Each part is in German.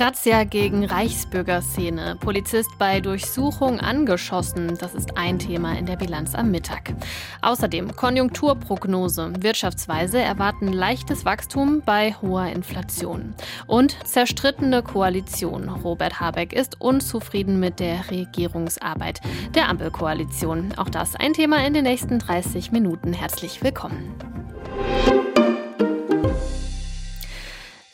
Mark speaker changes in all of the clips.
Speaker 1: Razzia gegen Reichsbürgerszene. Polizist bei Durchsuchung angeschossen. Das ist ein Thema in der Bilanz am Mittag. Außerdem Konjunkturprognose. Wirtschaftsweise erwarten leichtes Wachstum bei hoher Inflation. Und zerstrittene Koalition. Robert Habeck ist unzufrieden mit der Regierungsarbeit der Ampelkoalition. Auch das ein Thema in den nächsten 30 Minuten. Herzlich willkommen.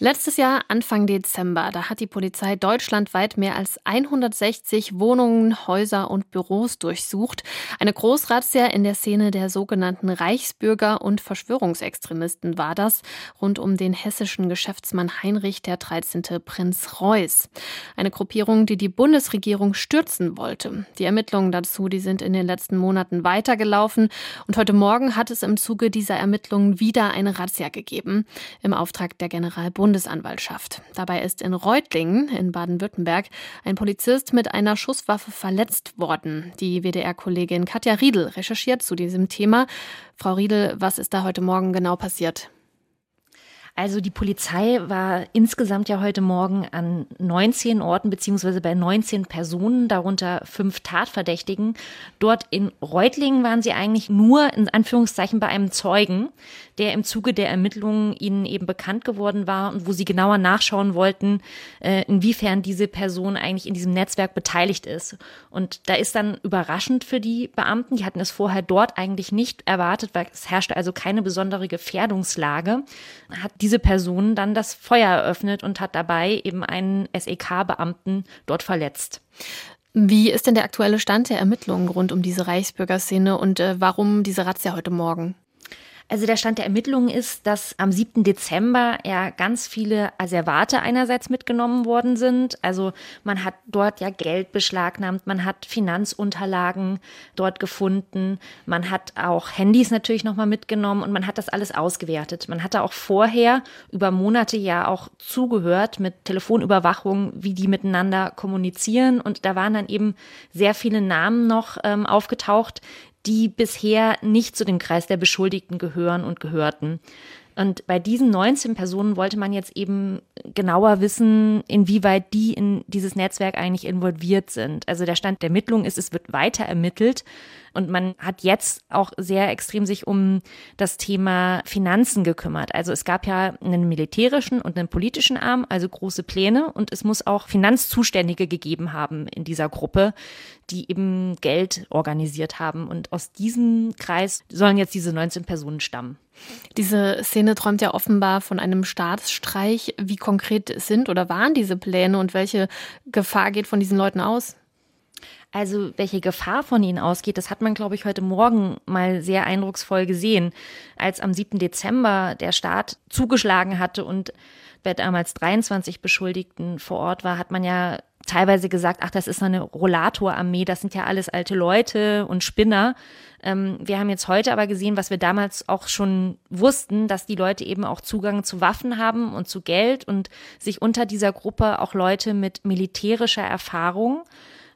Speaker 1: Letztes Jahr, Anfang Dezember, da hat die Polizei deutschlandweit mehr als 160 Wohnungen, Häuser und Büros durchsucht. Eine Großrazzia in der Szene der sogenannten Reichsbürger und Verschwörungsextremisten war das, rund um den hessischen Geschäftsmann Heinrich der 13. Prinz Reuß. Eine Gruppierung, die die Bundesregierung stürzen wollte. Die Ermittlungen dazu, die sind in den letzten Monaten weitergelaufen und heute Morgen hat es im Zuge dieser Ermittlungen wieder eine Razzia gegeben, im Auftrag der Generalbundes Bundesanwaltschaft. Dabei ist in Reutlingen in Baden-Württemberg ein Polizist mit einer Schusswaffe verletzt worden. Die WDR-Kollegin Katja Riedel recherchiert zu diesem Thema. Frau Riedel, was ist da heute Morgen genau passiert?
Speaker 2: Also die Polizei war insgesamt ja heute Morgen an 19 Orten beziehungsweise bei 19 Personen, darunter fünf Tatverdächtigen. Dort in Reutlingen waren sie eigentlich nur in Anführungszeichen bei einem Zeugen, der im Zuge der Ermittlungen ihnen eben bekannt geworden war und wo sie genauer nachschauen wollten, äh, inwiefern diese Person eigentlich in diesem Netzwerk beteiligt ist. Und da ist dann überraschend für die Beamten, die hatten es vorher dort eigentlich nicht erwartet, weil es herrschte also keine besondere Gefährdungslage, hat diese Person dann das Feuer eröffnet und hat dabei eben einen SEK-Beamten dort verletzt.
Speaker 1: Wie ist denn der aktuelle Stand der Ermittlungen rund um diese Reichsbürgerszene und äh, warum diese Razzia heute Morgen?
Speaker 2: Also der Stand der Ermittlungen ist, dass am 7. Dezember ja ganz viele Asservate einerseits mitgenommen worden sind. Also man hat dort ja Geld beschlagnahmt, man hat Finanzunterlagen dort gefunden, man hat auch Handys natürlich nochmal mitgenommen und man hat das alles ausgewertet. Man hatte auch vorher über Monate ja auch zugehört mit Telefonüberwachung, wie die miteinander kommunizieren. Und da waren dann eben sehr viele Namen noch ähm, aufgetaucht, die bisher nicht zu dem Kreis der Beschuldigten gehören und gehörten. Und bei diesen 19 Personen wollte man jetzt eben genauer wissen, inwieweit die in dieses Netzwerk eigentlich involviert sind. Also der Stand der Ermittlung ist, es wird weiter ermittelt. Und man hat jetzt auch sehr extrem sich um das Thema Finanzen gekümmert. Also es gab ja einen militärischen und einen politischen Arm, also große Pläne. Und es muss auch Finanzzuständige gegeben haben in dieser Gruppe, die eben Geld organisiert haben. Und aus diesem Kreis sollen jetzt diese 19 Personen stammen.
Speaker 1: Diese Szene träumt ja offenbar von einem Staatsstreich. Wie konkret sind oder waren diese Pläne und welche Gefahr geht von diesen Leuten aus?
Speaker 2: Also welche Gefahr von ihnen ausgeht, das hat man, glaube ich, heute Morgen mal sehr eindrucksvoll gesehen, als am 7. Dezember der Staat zugeschlagen hatte und bei damals 23 Beschuldigten vor Ort war, hat man ja teilweise gesagt, ach, das ist eine Rollatorarmee, das sind ja alles alte Leute und Spinner. Ähm, wir haben jetzt heute aber gesehen, was wir damals auch schon wussten, dass die Leute eben auch Zugang zu Waffen haben und zu Geld und sich unter dieser Gruppe auch Leute mit militärischer Erfahrung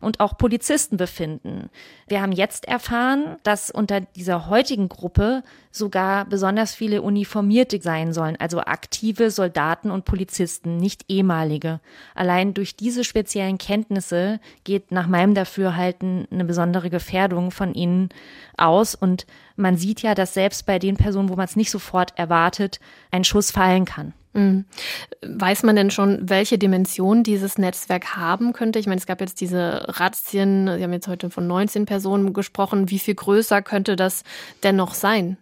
Speaker 2: und auch Polizisten befinden. Wir haben jetzt erfahren, dass unter dieser heutigen Gruppe sogar besonders viele Uniformierte sein sollen, also aktive Soldaten und Polizisten, nicht ehemalige. Allein durch diese speziellen Kenntnisse geht nach meinem Dafürhalten eine besondere Gefährdung von ihnen aus und man sieht ja, dass selbst bei den Personen, wo man es nicht sofort erwartet, ein Schuss fallen kann. Mhm.
Speaker 1: Weiß man denn schon, welche Dimension dieses Netzwerk haben könnte? Ich meine, es gab jetzt diese Razzien, Sie haben jetzt heute von 19 Personen gesprochen. Wie viel größer könnte das denn noch sein?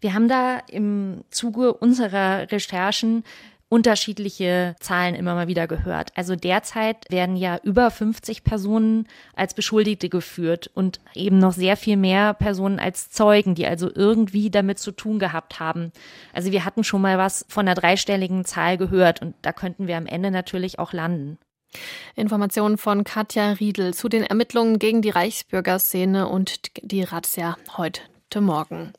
Speaker 2: Wir haben da im Zuge unserer Recherchen unterschiedliche Zahlen immer mal wieder gehört. Also derzeit werden ja über 50 Personen als Beschuldigte geführt und eben noch sehr viel mehr Personen als Zeugen, die also irgendwie damit zu tun gehabt haben. Also wir hatten schon mal was von einer dreistelligen Zahl gehört und da könnten wir am Ende natürlich auch landen.
Speaker 1: Informationen von Katja Riedel zu den Ermittlungen gegen die Reichsbürgerszene und die Razzia heute Morgen.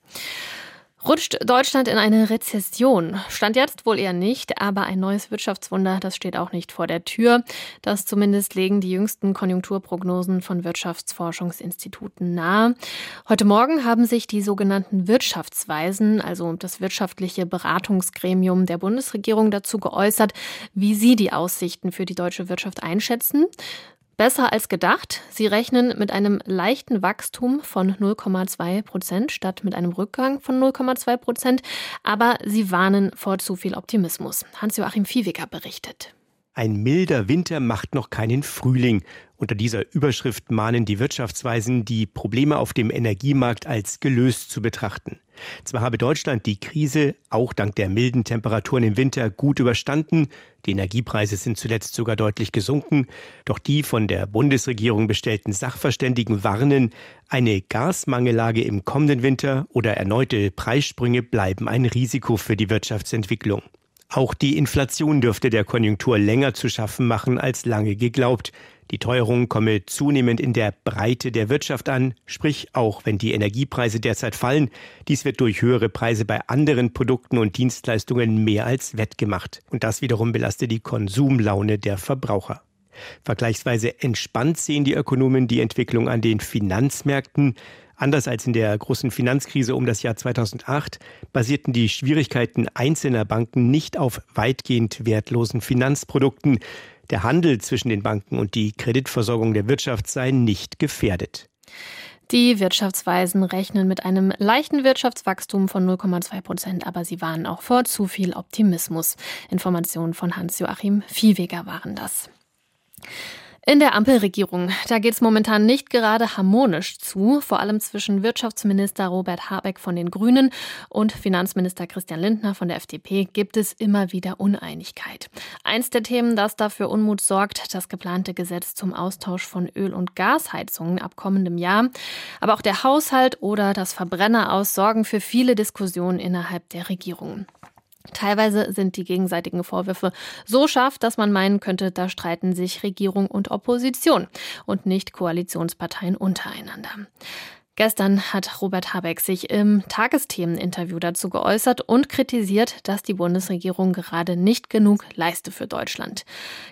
Speaker 1: Rutscht Deutschland in eine Rezession? Stand jetzt wohl eher nicht, aber ein neues Wirtschaftswunder, das steht auch nicht vor der Tür. Das zumindest legen die jüngsten Konjunkturprognosen von Wirtschaftsforschungsinstituten nahe. Heute Morgen haben sich die sogenannten Wirtschaftsweisen, also das wirtschaftliche Beratungsgremium der Bundesregierung, dazu geäußert, wie sie die Aussichten für die deutsche Wirtschaft einschätzen. Besser als gedacht. Sie rechnen mit einem leichten Wachstum von 0,2 Prozent statt mit einem Rückgang von 0,2 Prozent. Aber sie warnen vor zu viel Optimismus. Hans-Joachim Viehweger berichtet.
Speaker 3: Ein milder Winter macht noch keinen Frühling. Unter dieser Überschrift mahnen die Wirtschaftsweisen, die Probleme auf dem Energiemarkt als gelöst zu betrachten. Zwar habe Deutschland die Krise auch dank der milden Temperaturen im Winter gut überstanden, die Energiepreise sind zuletzt sogar deutlich gesunken, doch die von der Bundesregierung bestellten Sachverständigen warnen, eine Gasmangellage im kommenden Winter oder erneute Preissprünge bleiben ein Risiko für die Wirtschaftsentwicklung. Auch die Inflation dürfte der Konjunktur länger zu schaffen machen als lange geglaubt. Die Teuerung komme zunehmend in der Breite der Wirtschaft an, sprich auch wenn die Energiepreise derzeit fallen, dies wird durch höhere Preise bei anderen Produkten und Dienstleistungen mehr als wettgemacht. Und das wiederum belastet die Konsumlaune der Verbraucher. Vergleichsweise entspannt sehen die Ökonomen die Entwicklung an den Finanzmärkten. Anders als in der großen Finanzkrise um das Jahr 2008 basierten die Schwierigkeiten einzelner Banken nicht auf weitgehend wertlosen Finanzprodukten. Der Handel zwischen den Banken und die Kreditversorgung der Wirtschaft seien nicht gefährdet.
Speaker 1: Die Wirtschaftsweisen rechnen mit einem leichten Wirtschaftswachstum von 0,2 Prozent, aber sie warnen auch vor zu viel Optimismus. Informationen von Hans-Joachim Viehweger waren das. In der Ampelregierung, da geht es momentan nicht gerade harmonisch zu, vor allem zwischen Wirtschaftsminister Robert Habeck von den Grünen und Finanzminister Christian Lindner von der FDP gibt es immer wieder Uneinigkeit. Eins der Themen, das dafür Unmut sorgt, das geplante Gesetz zum Austausch von Öl- und Gasheizungen ab kommendem Jahr. Aber auch der Haushalt oder das Verbrenner aus sorgen für viele Diskussionen innerhalb der Regierung. Teilweise sind die gegenseitigen Vorwürfe so scharf, dass man meinen könnte, da streiten sich Regierung und Opposition und nicht Koalitionsparteien untereinander. Gestern hat Robert Habeck sich im Tagesthemeninterview dazu geäußert und kritisiert, dass die Bundesregierung gerade nicht genug leiste für Deutschland.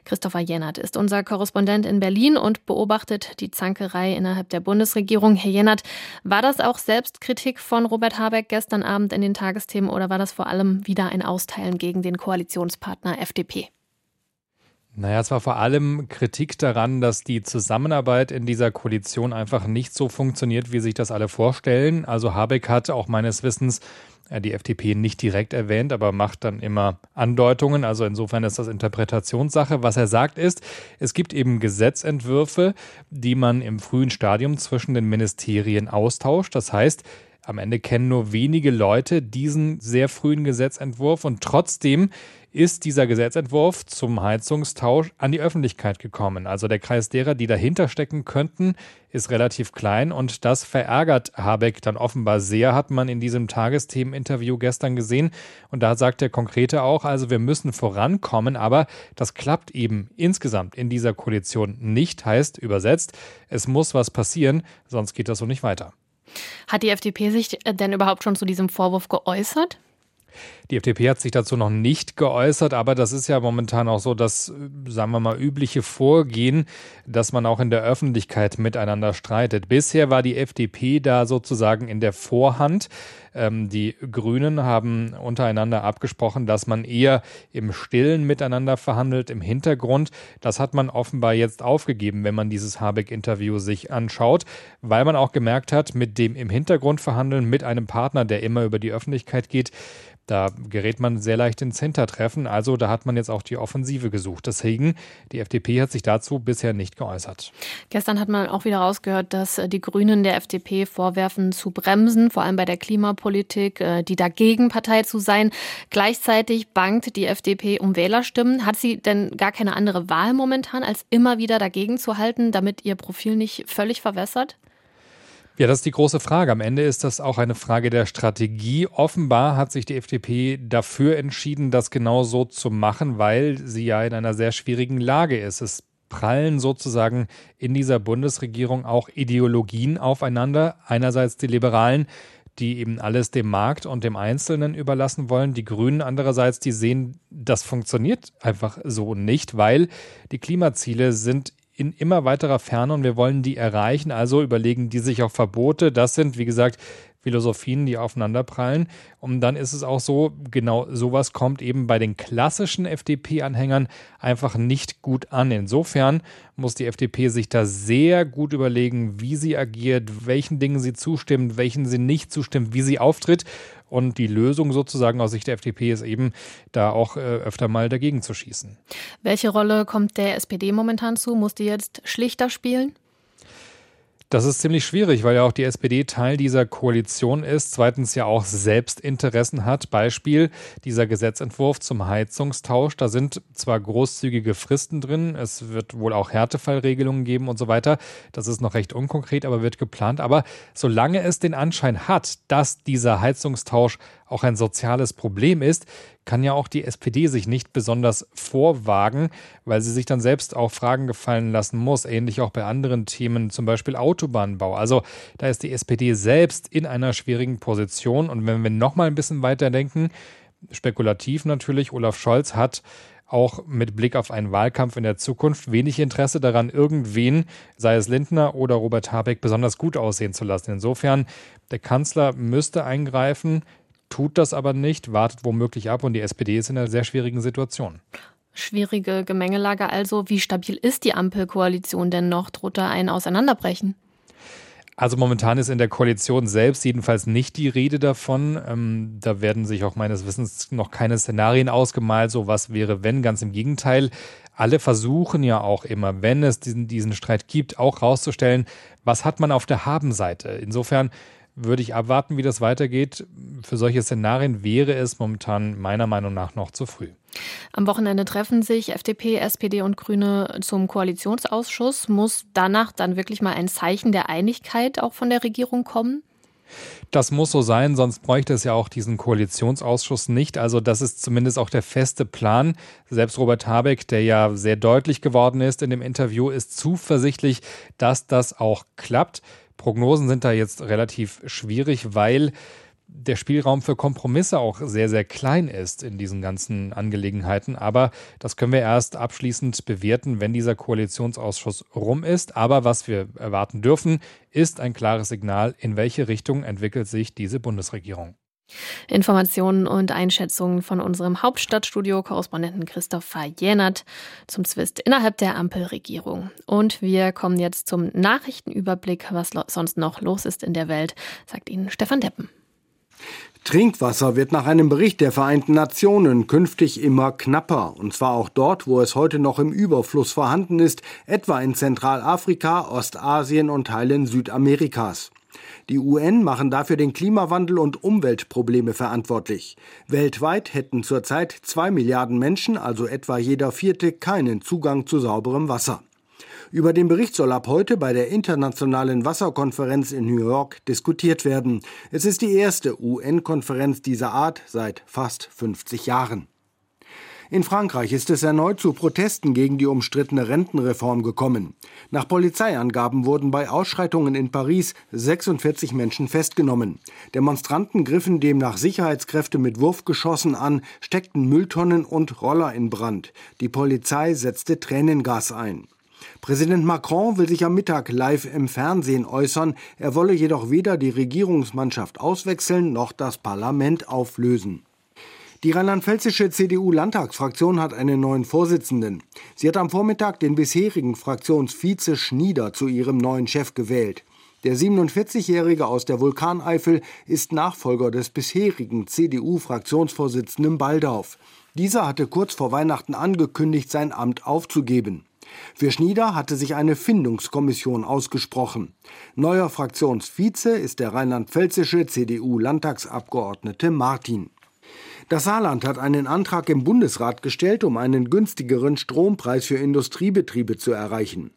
Speaker 1: Christopher Jennert ist unser Korrespondent in Berlin und beobachtet die Zankerei innerhalb der Bundesregierung. Herr Jennert, war das auch Selbstkritik von Robert Habeck gestern Abend in den Tagesthemen oder war das vor allem wieder ein Austeilen gegen den Koalitionspartner FDP?
Speaker 4: Naja, es war vor allem Kritik daran, dass die Zusammenarbeit in dieser Koalition einfach nicht so funktioniert, wie sich das alle vorstellen. Also Habeck hat auch meines Wissens äh, die FDP nicht direkt erwähnt, aber macht dann immer Andeutungen. Also insofern ist das Interpretationssache. Was er sagt ist, es gibt eben Gesetzentwürfe, die man im frühen Stadium zwischen den Ministerien austauscht. Das heißt, am Ende kennen nur wenige Leute diesen sehr frühen Gesetzentwurf und trotzdem ist dieser Gesetzentwurf zum Heizungstausch an die Öffentlichkeit gekommen. Also der Kreis derer, die dahinter stecken könnten, ist relativ klein und das verärgert Habeck dann offenbar sehr, hat man in diesem Tagesthemeninterview gestern gesehen. Und da sagt der Konkrete auch, also wir müssen vorankommen, aber das klappt eben insgesamt in dieser Koalition nicht, heißt übersetzt, es muss was passieren, sonst geht das so nicht weiter.
Speaker 1: Hat die FDP sich denn überhaupt schon zu diesem Vorwurf geäußert?
Speaker 4: Die FDP hat sich dazu noch nicht geäußert, aber das ist ja momentan auch so das, sagen wir mal, übliche Vorgehen, dass man auch in der Öffentlichkeit miteinander streitet. Bisher war die FDP da sozusagen in der Vorhand. Ähm, die Grünen haben untereinander abgesprochen, dass man eher im Stillen miteinander verhandelt, im Hintergrund. Das hat man offenbar jetzt aufgegeben, wenn man dieses Habeck-Interview sich anschaut, weil man auch gemerkt hat, mit dem im Hintergrund verhandeln, mit einem Partner, der immer über die Öffentlichkeit geht, da gerät man sehr leicht ins Hintertreffen. Also da hat man jetzt auch die Offensive gesucht. Deswegen, die FDP hat sich dazu bisher nicht geäußert.
Speaker 1: Gestern hat man auch wieder rausgehört, dass äh, die Grünen der FDP vorwerfen, zu bremsen, vor allem bei der Klimapolitik, äh, die dagegen Partei zu sein. Gleichzeitig bangt die FDP um Wählerstimmen. Hat sie denn gar keine andere Wahl momentan, als immer wieder dagegen zu halten, damit ihr Profil nicht völlig verwässert?
Speaker 4: Ja, das ist die große Frage. Am Ende ist das auch eine Frage der Strategie. Offenbar hat sich die FDP dafür entschieden, das genau so zu machen, weil sie ja in einer sehr schwierigen Lage ist. Es prallen sozusagen in dieser Bundesregierung auch Ideologien aufeinander. Einerseits die Liberalen, die eben alles dem Markt und dem Einzelnen überlassen wollen. Die Grünen andererseits, die sehen, das funktioniert einfach so nicht, weil die Klimaziele sind in immer weiterer Ferne und wir wollen die erreichen. Also überlegen die sich auch Verbote. Das sind, wie gesagt, Philosophien, die aufeinanderprallen. Und dann ist es auch so, genau sowas kommt eben bei den klassischen FDP-Anhängern einfach nicht gut an. Insofern muss die FDP sich da sehr gut überlegen, wie sie agiert, welchen Dingen sie zustimmt, welchen sie nicht zustimmt, wie sie auftritt. Und die Lösung sozusagen aus Sicht der FDP ist eben, da auch äh, öfter mal dagegen zu schießen.
Speaker 1: Welche Rolle kommt der SPD momentan zu? Muss die jetzt schlichter spielen?
Speaker 4: Das ist ziemlich schwierig, weil ja auch die SPD Teil dieser Koalition ist, zweitens ja auch Selbstinteressen hat. Beispiel dieser Gesetzentwurf zum Heizungstausch. Da sind zwar großzügige Fristen drin, es wird wohl auch Härtefallregelungen geben und so weiter. Das ist noch recht unkonkret, aber wird geplant. Aber solange es den Anschein hat, dass dieser Heizungstausch auch ein soziales Problem ist, kann ja auch die SPD sich nicht besonders vorwagen, weil sie sich dann selbst auch Fragen gefallen lassen muss, ähnlich auch bei anderen Themen, zum Beispiel Autobahnbau. Also da ist die SPD selbst in einer schwierigen Position. Und wenn wir noch mal ein bisschen weiter denken, spekulativ natürlich, Olaf Scholz hat auch mit Blick auf einen Wahlkampf in der Zukunft wenig Interesse daran, irgendwen, sei es Lindner oder Robert Habeck, besonders gut aussehen zu lassen. Insofern, der Kanzler müsste eingreifen tut das aber nicht, wartet womöglich ab und die SPD ist in einer sehr schwierigen Situation.
Speaker 1: Schwierige Gemengelage also. Wie stabil ist die Ampelkoalition denn noch? Droht da ein Auseinanderbrechen?
Speaker 4: Also momentan ist in der Koalition selbst jedenfalls nicht die Rede davon. Ähm, da werden sich auch meines Wissens noch keine Szenarien ausgemalt, so was wäre, wenn, ganz im Gegenteil. Alle versuchen ja auch immer, wenn es diesen, diesen Streit gibt, auch rauszustellen, was hat man auf der Habenseite. Insofern würde ich abwarten, wie das weitergeht. Für solche Szenarien wäre es momentan meiner Meinung nach noch zu früh.
Speaker 1: Am Wochenende treffen sich FDP, SPD und Grüne zum Koalitionsausschuss. Muss danach dann wirklich mal ein Zeichen der Einigkeit auch von der Regierung kommen?
Speaker 4: Das muss so sein, sonst bräuchte es ja auch diesen Koalitionsausschuss nicht. Also das ist zumindest auch der feste Plan. Selbst Robert Habeck, der ja sehr deutlich geworden ist in dem Interview, ist zuversichtlich, dass das auch klappt. Prognosen sind da jetzt relativ schwierig, weil der Spielraum für Kompromisse auch sehr, sehr klein ist in diesen ganzen Angelegenheiten. Aber das können wir erst abschließend bewerten, wenn dieser Koalitionsausschuss rum ist. Aber was wir erwarten dürfen, ist ein klares Signal, in welche Richtung entwickelt sich diese Bundesregierung.
Speaker 1: Informationen und Einschätzungen von unserem Hauptstadtstudio-Korrespondenten Christopher Jänert zum Zwist innerhalb der Ampelregierung. Und wir kommen jetzt zum Nachrichtenüberblick, was sonst noch los ist in der Welt, sagt Ihnen Stefan Deppen.
Speaker 5: Trinkwasser wird nach einem Bericht der Vereinten Nationen künftig immer knapper, und zwar auch dort, wo es heute noch im Überfluss vorhanden ist, etwa in Zentralafrika, Ostasien und Teilen Südamerikas. Die UN machen dafür den Klimawandel und Umweltprobleme verantwortlich. Weltweit hätten zurzeit zwei Milliarden Menschen, also etwa jeder vierte, keinen Zugang zu sauberem Wasser. Über den Bericht soll ab heute bei der Internationalen Wasserkonferenz in New York diskutiert werden. Es ist die erste UN-Konferenz dieser Art seit fast 50 Jahren. In Frankreich ist es erneut zu Protesten gegen die umstrittene Rentenreform gekommen. Nach Polizeiangaben wurden bei Ausschreitungen in Paris 46 Menschen festgenommen. Demonstranten griffen demnach Sicherheitskräfte mit Wurfgeschossen an, steckten Mülltonnen und Roller in Brand. Die Polizei setzte Tränengas ein. Präsident Macron will sich am Mittag live im Fernsehen äußern. Er wolle jedoch weder die Regierungsmannschaft auswechseln noch das Parlament auflösen. Die rheinland-pfälzische CDU-Landtagsfraktion hat einen neuen Vorsitzenden. Sie hat am Vormittag den bisherigen Fraktionsvize Schnieder zu ihrem neuen Chef gewählt. Der 47-Jährige aus der Vulkaneifel ist Nachfolger des bisherigen CDU-Fraktionsvorsitzenden Baldauf. Dieser hatte kurz vor Weihnachten angekündigt, sein Amt aufzugeben. Für Schnieder hatte sich eine Findungskommission ausgesprochen. Neuer Fraktionsvize ist der rheinland-pfälzische CDU-Landtagsabgeordnete Martin. Das Saarland hat einen Antrag im Bundesrat gestellt, um einen günstigeren Strompreis für Industriebetriebe zu erreichen.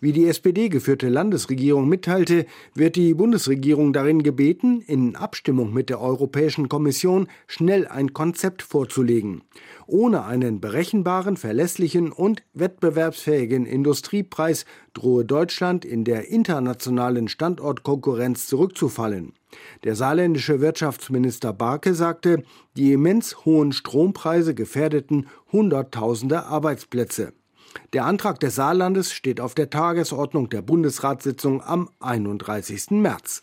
Speaker 5: Wie die SPD geführte Landesregierung mitteilte, wird die Bundesregierung darin gebeten, in Abstimmung mit der Europäischen Kommission schnell ein Konzept vorzulegen. Ohne einen berechenbaren, verlässlichen und wettbewerbsfähigen Industriepreis drohe Deutschland in der internationalen Standortkonkurrenz zurückzufallen. Der saarländische Wirtschaftsminister Barke sagte, die immens hohen Strompreise gefährdeten Hunderttausende Arbeitsplätze. Der Antrag des Saarlandes steht auf der Tagesordnung der Bundesratssitzung am 31. März.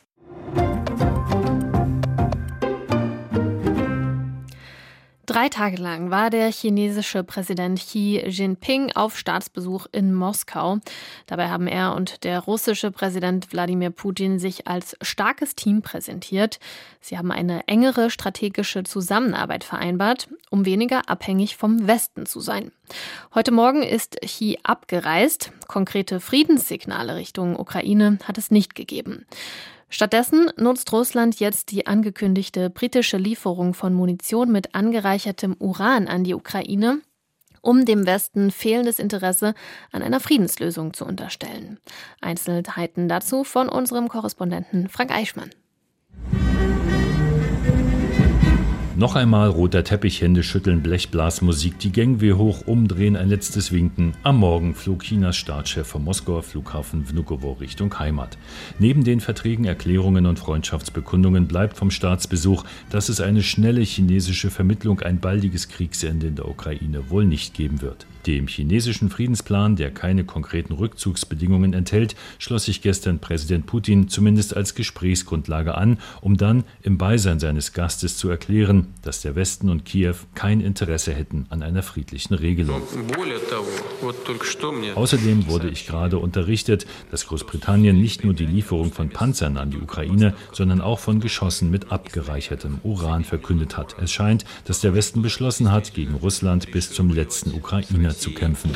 Speaker 1: Drei Tage lang war der chinesische Präsident Xi Jinping auf Staatsbesuch in Moskau. Dabei haben er und der russische Präsident Wladimir Putin sich als starkes Team präsentiert. Sie haben eine engere strategische Zusammenarbeit vereinbart, um weniger abhängig vom Westen zu sein. Heute Morgen ist Xi abgereist. Konkrete Friedenssignale Richtung Ukraine hat es nicht gegeben. Stattdessen nutzt Russland jetzt die angekündigte britische Lieferung von Munition mit angereichertem Uran an die Ukraine, um dem Westen fehlendes Interesse an einer Friedenslösung zu unterstellen. Einzelheiten dazu von unserem Korrespondenten Frank Eichmann.
Speaker 6: Noch einmal roter Teppich, Hände schütteln, Blechblasmusik, die Gangway hoch, umdrehen, ein letztes Winken. Am Morgen flog Chinas Staatschef vom Moskauer Flughafen Vnukovo Richtung Heimat. Neben den Verträgen, Erklärungen und Freundschaftsbekundungen bleibt vom Staatsbesuch, dass es eine schnelle chinesische Vermittlung, ein baldiges Kriegsende in der Ukraine wohl nicht geben wird. Dem chinesischen Friedensplan, der keine konkreten Rückzugsbedingungen enthält, schloss sich gestern Präsident Putin zumindest als Gesprächsgrundlage an, um dann im Beisein seines Gastes zu erklären, dass der Westen und Kiew kein Interesse hätten an einer friedlichen Regelung. Außerdem wurde ich gerade unterrichtet, dass Großbritannien nicht nur die Lieferung von Panzern an die Ukraine, sondern auch von Geschossen mit abgereichertem Uran verkündet hat. Es scheint, dass der Westen beschlossen hat, gegen Russland bis zum letzten Ukrainer Ukrainer zu kämpfen.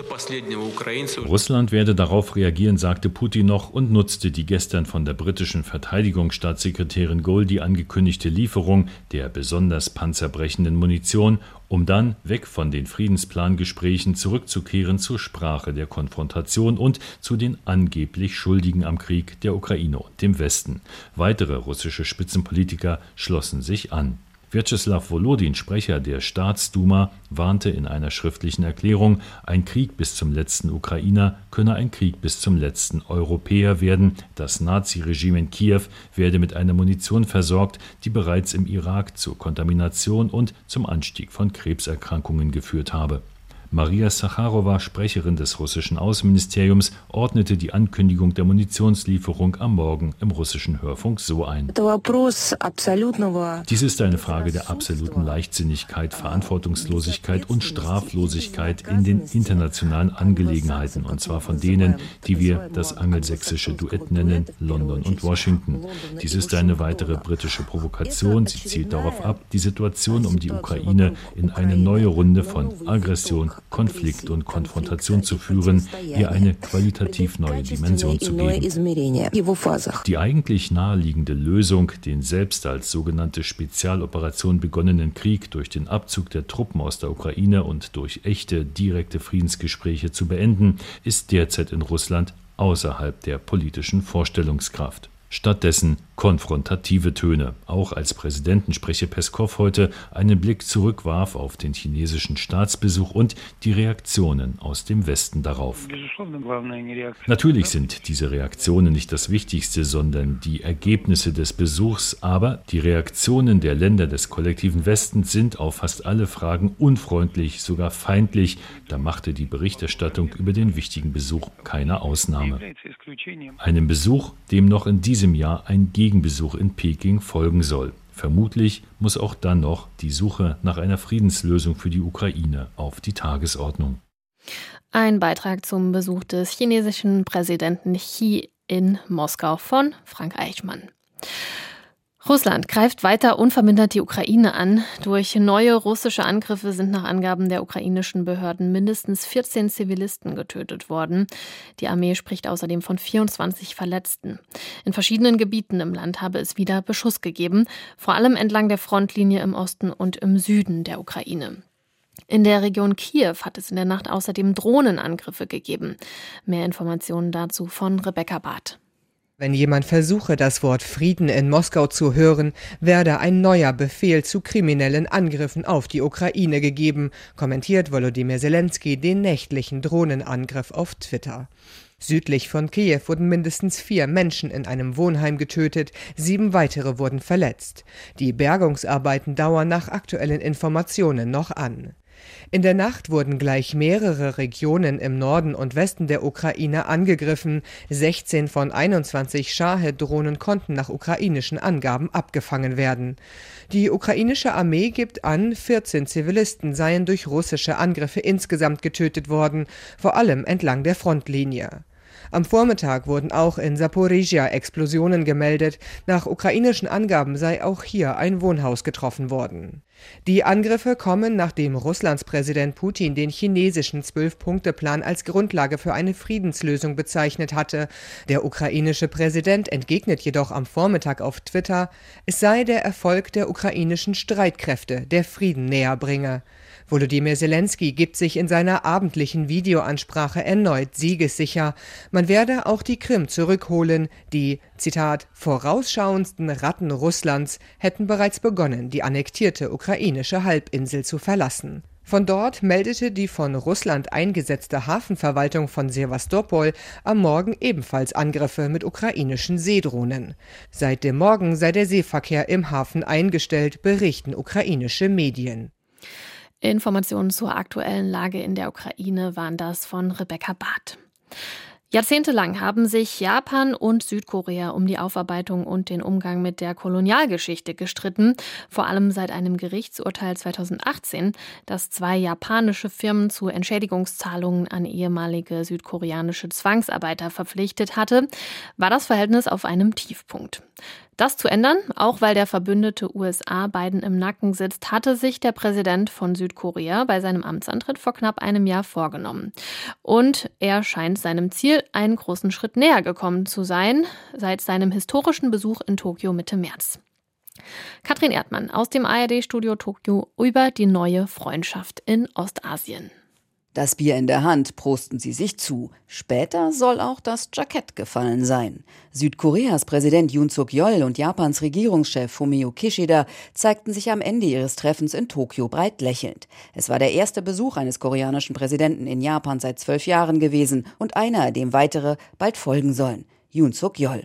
Speaker 6: Russland werde darauf reagieren, sagte Putin noch und nutzte die gestern von der britischen Verteidigungsstaatssekretärin Goldie angekündigte Lieferung der besonders panzerbrechenden Munition, um dann weg von den Friedensplangesprächen zurückzukehren zur Sprache der Konfrontation und zu den angeblich Schuldigen am Krieg der Ukraine und dem Westen. Weitere russische Spitzenpolitiker schlossen sich an. Vyacheslav Volodin, Sprecher der Staatsduma, warnte in einer schriftlichen Erklärung, ein Krieg bis zum letzten Ukrainer könne ein Krieg bis zum letzten Europäer werden. Das Naziregime in Kiew werde mit einer Munition versorgt, die bereits im Irak zur Kontamination und zum Anstieg von Krebserkrankungen geführt habe. Maria Sacharowa, Sprecherin des russischen Außenministeriums, ordnete die Ankündigung der Munitionslieferung am Morgen im russischen Hörfunk so ein. Dies ist eine Frage der absoluten Leichtsinnigkeit, Verantwortungslosigkeit und Straflosigkeit in den internationalen Angelegenheiten, und zwar von denen, die wir das angelsächsische Duett nennen, London und Washington. Dies ist eine weitere britische Provokation. Sie zielt darauf ab, die Situation um die Ukraine in eine neue Runde von Aggression, Konflikt und Konfrontation zu führen, ihr eine qualitativ neue Dimension zu geben. Die eigentlich naheliegende Lösung, den selbst als sogenannte Spezialoperation begonnenen Krieg durch den Abzug der Truppen aus der Ukraine und durch echte, direkte Friedensgespräche zu beenden, ist derzeit in Russland außerhalb der politischen Vorstellungskraft. Stattdessen konfrontative Töne. Auch als Präsidentensprecher Peskov heute einen Blick zurückwarf auf den chinesischen Staatsbesuch und die Reaktionen aus dem Westen darauf. Natürlich sind diese Reaktionen nicht das Wichtigste, sondern die Ergebnisse des Besuchs, aber die Reaktionen der Länder des kollektiven Westens sind auf fast alle Fragen unfreundlich, sogar feindlich. Da machte die Berichterstattung über den wichtigen Besuch keine Ausnahme. Einem Besuch, dem noch in diesem Jahr ein Gegenteil Gegenbesuch in Peking folgen soll. Vermutlich muss auch dann noch die Suche nach einer Friedenslösung für die Ukraine auf die Tagesordnung.
Speaker 1: Ein Beitrag zum Besuch des chinesischen Präsidenten Xi in Moskau von Frank Eichmann. Russland greift weiter unvermindert die Ukraine an. Durch neue russische Angriffe sind nach Angaben der ukrainischen Behörden mindestens 14 Zivilisten getötet worden. Die Armee spricht außerdem von 24 Verletzten. In verschiedenen Gebieten im Land habe es wieder Beschuss gegeben, vor allem entlang der Frontlinie im Osten und im Süden der Ukraine. In der Region Kiew hat es in der Nacht außerdem Drohnenangriffe gegeben. Mehr Informationen dazu von Rebecca Barth.
Speaker 7: Wenn jemand versuche, das Wort Frieden in Moskau zu hören, werde ein neuer Befehl zu kriminellen Angriffen auf die Ukraine gegeben, kommentiert Volodymyr Zelensky den nächtlichen Drohnenangriff auf Twitter. Südlich von Kiew wurden mindestens vier Menschen in einem Wohnheim getötet, sieben weitere wurden verletzt. Die Bergungsarbeiten dauern nach aktuellen Informationen noch an. In der Nacht wurden gleich mehrere Regionen im Norden und Westen der Ukraine angegriffen. 16 von 21 Shahed-Drohnen konnten nach ukrainischen Angaben abgefangen werden. Die ukrainische Armee gibt an, 14 Zivilisten seien durch russische Angriffe insgesamt getötet worden, vor allem entlang der Frontlinie. Am Vormittag wurden auch in Saporizhia Explosionen gemeldet. Nach ukrainischen Angaben sei auch hier ein Wohnhaus getroffen worden. Die Angriffe kommen, nachdem Russlands Präsident Putin den chinesischen Zwölf-Punkte-Plan als Grundlage für eine Friedenslösung bezeichnet hatte. Der ukrainische Präsident entgegnet jedoch am Vormittag auf Twitter, es sei der Erfolg der ukrainischen Streitkräfte, der Frieden näher bringe. Volodymyr Zelensky gibt sich in seiner abendlichen Videoansprache erneut siegessicher. Man werde auch die Krim zurückholen. Die, Zitat, vorausschauendsten Ratten Russlands hätten bereits begonnen, die annektierte ukrainische Halbinsel zu verlassen. Von dort meldete die von Russland eingesetzte Hafenverwaltung von Sevastopol am Morgen ebenfalls Angriffe mit ukrainischen Seedrohnen. Seit dem Morgen sei der Seeverkehr im Hafen eingestellt, berichten ukrainische Medien.
Speaker 1: Informationen zur aktuellen Lage in der Ukraine waren das von Rebecca Barth. Jahrzehntelang haben sich Japan und Südkorea um die Aufarbeitung und den Umgang mit der Kolonialgeschichte gestritten, vor allem seit einem Gerichtsurteil 2018, das zwei japanische Firmen zu Entschädigungszahlungen an ehemalige südkoreanische Zwangsarbeiter verpflichtet hatte, war das Verhältnis auf einem Tiefpunkt. Das zu ändern, auch weil der verbündete USA Biden im Nacken sitzt, hatte sich der Präsident von Südkorea bei seinem Amtsantritt vor knapp einem Jahr vorgenommen. Und er scheint seinem Ziel einen großen Schritt näher gekommen zu sein, seit seinem historischen Besuch in Tokio Mitte März. Katrin Erdmann aus dem ARD-Studio Tokio über die neue Freundschaft in Ostasien.
Speaker 8: Das Bier in der Hand prosten sie sich zu. Später soll auch das Jackett gefallen sein. Südkoreas Präsident Yoon Suk-yeol und Japans Regierungschef Fumio Kishida zeigten sich am Ende ihres Treffens in Tokio breit lächelnd. Es war der erste Besuch eines koreanischen Präsidenten in Japan seit zwölf Jahren gewesen und einer, dem weitere bald folgen sollen. Yoon Suk-yeol.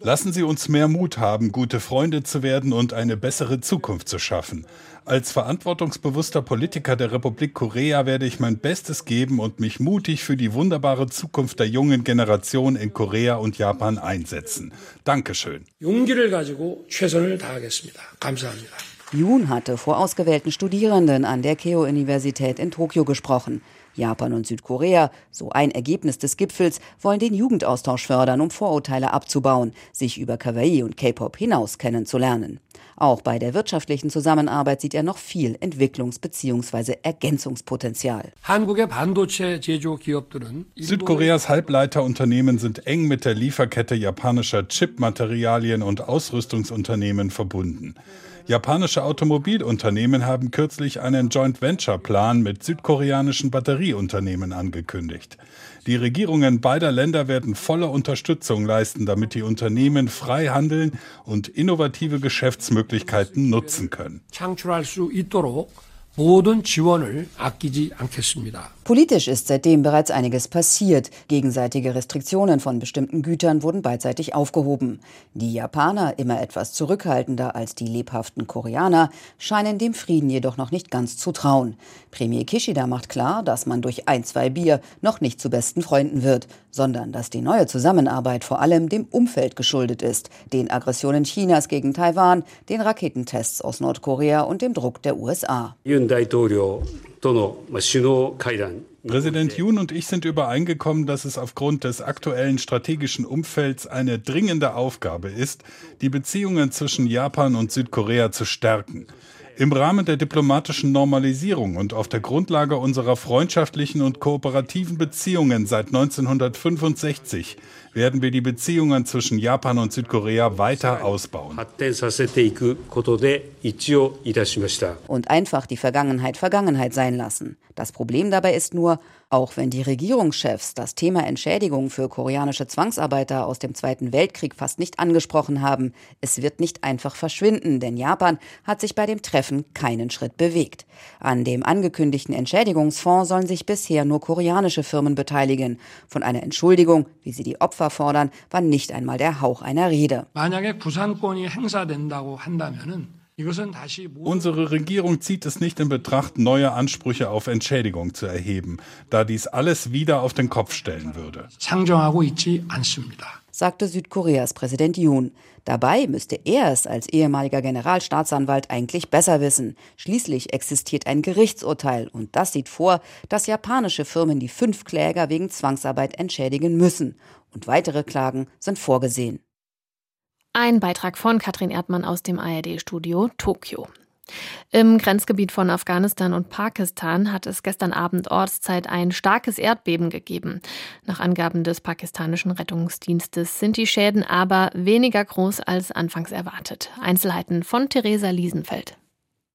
Speaker 9: Lassen Sie uns mehr Mut haben, gute Freunde zu werden und eine bessere Zukunft zu schaffen. Als verantwortungsbewusster Politiker der Republik Korea werde ich mein Bestes geben und mich mutig für die wunderbare Zukunft der jungen Generation in Korea und Japan einsetzen. Dankeschön.
Speaker 8: Yoon hatte vor ausgewählten Studierenden an der Keio-Universität in Tokio gesprochen. Japan und Südkorea, so ein Ergebnis des Gipfels, wollen den Jugendaustausch fördern, um Vorurteile abzubauen, sich über Kawaii und K-Pop hinaus kennenzulernen. Auch bei der wirtschaftlichen Zusammenarbeit sieht er noch viel Entwicklungs- bzw. Ergänzungspotenzial.
Speaker 9: Südkoreas Halbleiterunternehmen sind eng mit der Lieferkette japanischer Chipmaterialien und Ausrüstungsunternehmen verbunden. Japanische Automobilunternehmen haben kürzlich einen Joint Venture Plan mit südkoreanischen Batterieunternehmen angekündigt. Die Regierungen beider Länder werden volle Unterstützung leisten, damit die Unternehmen frei handeln und innovative Geschäftsmöglichkeiten nutzen können.
Speaker 8: 모든 지원을 아끼지 않겠습니다. Politisch ist seitdem bereits einiges passiert. Gegenseitige Restriktionen von bestimmten Gütern wurden beidseitig aufgehoben. Die Japaner, immer etwas zurückhaltender als die lebhaften Koreaner, scheinen dem Frieden jedoch noch nicht ganz zu trauen. Premier Kishida macht klar, dass man durch ein, zwei Bier noch nicht zu besten Freunden wird, sondern dass die neue Zusammenarbeit vor allem dem Umfeld geschuldet ist, den Aggressionen Chinas gegen Taiwan, den Raketentests aus Nordkorea und dem Druck der USA.
Speaker 9: Präsident Yoon und ich sind übereingekommen, dass es aufgrund des aktuellen strategischen Umfelds eine dringende Aufgabe ist, die Beziehungen zwischen Japan und Südkorea zu stärken. Im Rahmen der diplomatischen Normalisierung und auf der Grundlage unserer freundschaftlichen und kooperativen Beziehungen seit 1965 werden wir die Beziehungen zwischen Japan und Südkorea weiter ausbauen.
Speaker 8: Und einfach die Vergangenheit Vergangenheit sein lassen. Das Problem dabei ist nur, auch wenn die Regierungschefs das Thema Entschädigung für koreanische Zwangsarbeiter aus dem Zweiten Weltkrieg fast nicht angesprochen haben, es wird nicht einfach verschwinden, denn Japan hat sich bei dem Treffen keinen Schritt bewegt. An dem angekündigten Entschädigungsfonds sollen sich bisher nur koreanische Firmen beteiligen. Von einer Entschuldigung, wie sie die Opfer fordern, war nicht einmal der Hauch einer Rede.
Speaker 9: Unsere Regierung zieht es nicht in Betracht, neue Ansprüche auf Entschädigung zu erheben, da dies alles wieder auf den Kopf stellen würde.
Speaker 8: sagte Südkoreas Präsident Yoon. Dabei müsste er es als ehemaliger Generalstaatsanwalt eigentlich besser wissen. Schließlich existiert ein Gerichtsurteil und das sieht vor, dass japanische Firmen die fünf Kläger wegen Zwangsarbeit entschädigen müssen. Und weitere Klagen sind vorgesehen.
Speaker 1: Ein Beitrag von Katrin Erdmann aus dem ARD-Studio Tokio. Im Grenzgebiet von Afghanistan und Pakistan hat es gestern Abend Ortszeit ein starkes Erdbeben gegeben. Nach Angaben des pakistanischen Rettungsdienstes sind die Schäden aber weniger groß als anfangs erwartet. Einzelheiten von Theresa Liesenfeld.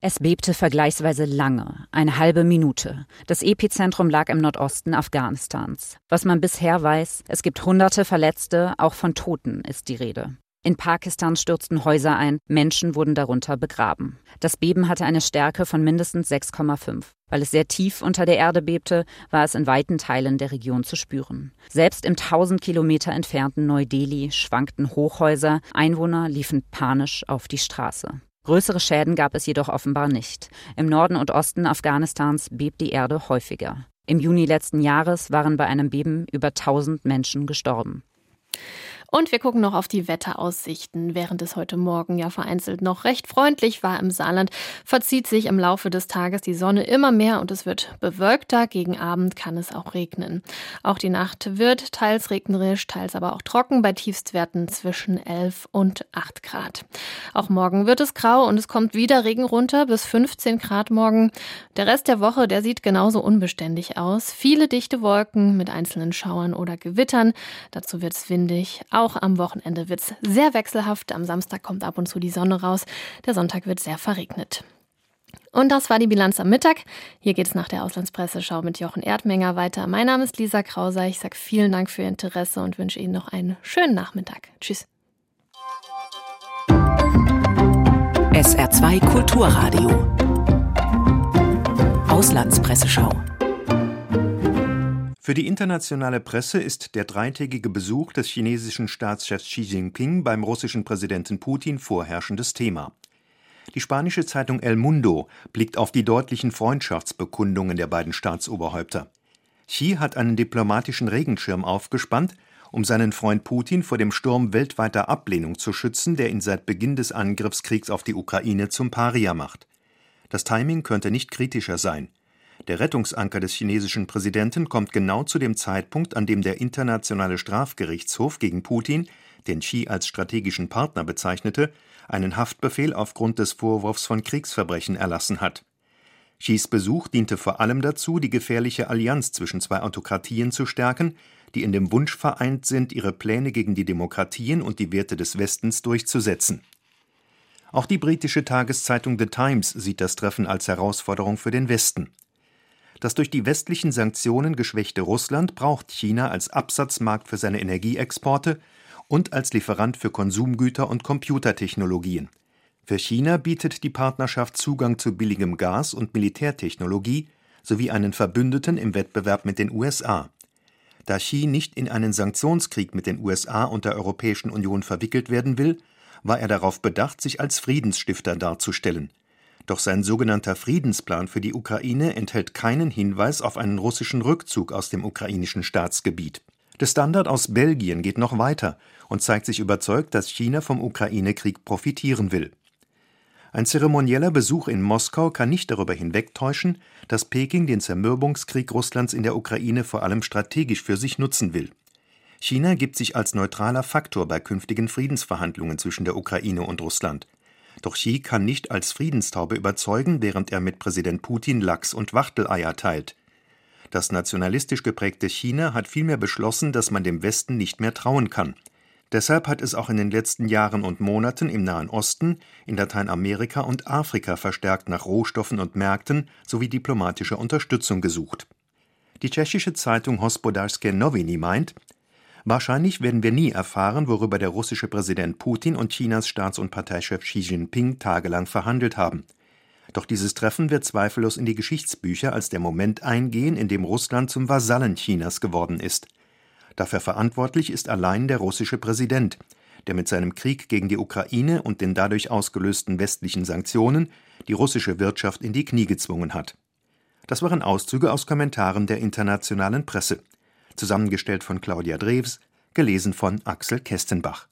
Speaker 10: Es bebte vergleichsweise lange, eine halbe Minute. Das Epizentrum lag im Nordosten Afghanistans. Was man bisher weiß, es gibt hunderte Verletzte, auch von Toten ist die Rede. In Pakistan stürzten Häuser ein, Menschen wurden darunter begraben. Das Beben hatte eine Stärke von mindestens 6,5. Weil es sehr tief unter der Erde bebte, war es in weiten Teilen der Region zu spüren. Selbst im 1000 Kilometer entfernten Neu-Delhi schwankten Hochhäuser, Einwohner liefen panisch auf die Straße. Größere Schäden gab es jedoch offenbar nicht. Im Norden und Osten Afghanistans bebt die Erde häufiger. Im Juni letzten Jahres waren bei einem Beben über 1000 Menschen gestorben.
Speaker 1: Und wir gucken noch auf die Wetteraussichten. Während es heute Morgen ja vereinzelt noch recht freundlich war im Saarland, verzieht sich im Laufe des Tages die Sonne immer mehr und es wird bewölkter. Gegen Abend kann es auch regnen. Auch die Nacht wird teils regnerisch, teils aber auch trocken bei Tiefstwerten zwischen 11 und 8 Grad. Auch morgen wird es grau und es kommt wieder Regen runter bis 15 Grad morgen. Der Rest der Woche, der sieht genauso unbeständig aus. Viele dichte Wolken mit einzelnen Schauern oder Gewittern. Dazu wird es windig. Auch am Wochenende wird es sehr wechselhaft. Am Samstag kommt ab und zu die Sonne raus. Der Sonntag wird sehr verregnet. Und das war die Bilanz am Mittag. Hier geht es nach der Auslandspresseschau mit Jochen Erdmenger weiter. Mein Name ist Lisa Krauser. Ich sage vielen Dank für Ihr Interesse und wünsche Ihnen noch einen schönen Nachmittag. Tschüss.
Speaker 11: SR2 Kulturradio. Auslandspresseschau.
Speaker 12: Für die internationale Presse ist der dreitägige Besuch des chinesischen Staatschefs Xi Jinping beim russischen Präsidenten Putin vorherrschendes Thema. Die spanische Zeitung El Mundo blickt auf die deutlichen Freundschaftsbekundungen der beiden Staatsoberhäupter. Xi hat einen diplomatischen Regenschirm aufgespannt, um seinen Freund Putin vor dem Sturm weltweiter Ablehnung zu schützen, der ihn seit Beginn des Angriffskriegs auf die Ukraine zum Paria macht. Das Timing könnte nicht kritischer sein. Der Rettungsanker des chinesischen Präsidenten kommt genau zu dem Zeitpunkt, an dem der Internationale Strafgerichtshof gegen Putin, den Xi als strategischen Partner bezeichnete, einen Haftbefehl aufgrund des Vorwurfs von Kriegsverbrechen erlassen hat. Xis Besuch diente vor allem dazu, die gefährliche Allianz zwischen zwei Autokratien zu stärken, die in dem Wunsch vereint sind, ihre Pläne gegen die Demokratien und die Werte des Westens durchzusetzen. Auch die britische Tageszeitung The Times sieht das Treffen als Herausforderung für den Westen. Das durch die westlichen Sanktionen geschwächte Russland braucht China als Absatzmarkt für seine Energieexporte und als Lieferant für Konsumgüter und Computertechnologien. Für China bietet die Partnerschaft Zugang zu billigem Gas und Militärtechnologie sowie einen Verbündeten im Wettbewerb mit den USA. Da Xi nicht in einen Sanktionskrieg mit den USA und der Europäischen Union verwickelt werden will, war er darauf bedacht, sich als Friedensstifter darzustellen doch sein sogenannter Friedensplan für die Ukraine enthält keinen Hinweis auf einen russischen Rückzug aus dem ukrainischen Staatsgebiet. Der Standard aus Belgien geht noch weiter und zeigt sich überzeugt, dass China vom Ukraine-Krieg profitieren will. Ein zeremonieller Besuch in Moskau kann nicht darüber hinwegtäuschen, dass Peking den Zermürbungskrieg Russlands in der Ukraine vor allem strategisch für sich nutzen will. China gibt sich als neutraler Faktor bei künftigen Friedensverhandlungen zwischen der Ukraine und Russland. Doch Xi kann nicht als Friedenstaube überzeugen, während er mit Präsident Putin Lachs und Wachteleier teilt. Das nationalistisch geprägte China hat vielmehr beschlossen, dass man dem Westen nicht mehr trauen kann. Deshalb hat es auch in den letzten Jahren und Monaten im Nahen Osten, in Lateinamerika und Afrika verstärkt nach Rohstoffen und Märkten sowie diplomatischer Unterstützung gesucht. Die tschechische Zeitung Hospodarskie Noviny meint, wahrscheinlich werden wir nie erfahren, worüber der russische Präsident Putin und Chinas Staats- und Parteichef Xi Jinping tagelang verhandelt haben. Doch dieses Treffen wird zweifellos in die Geschichtsbücher als der Moment eingehen, in dem Russland zum Vasallen Chinas geworden ist. Dafür verantwortlich ist allein der russische Präsident, der mit seinem Krieg gegen die Ukraine und den dadurch ausgelösten westlichen Sanktionen die russische Wirtschaft in die Knie gezwungen hat. Das waren Auszüge aus Kommentaren der internationalen Presse, zusammengestellt von Claudia Drews, gelesen von Axel Kestenbach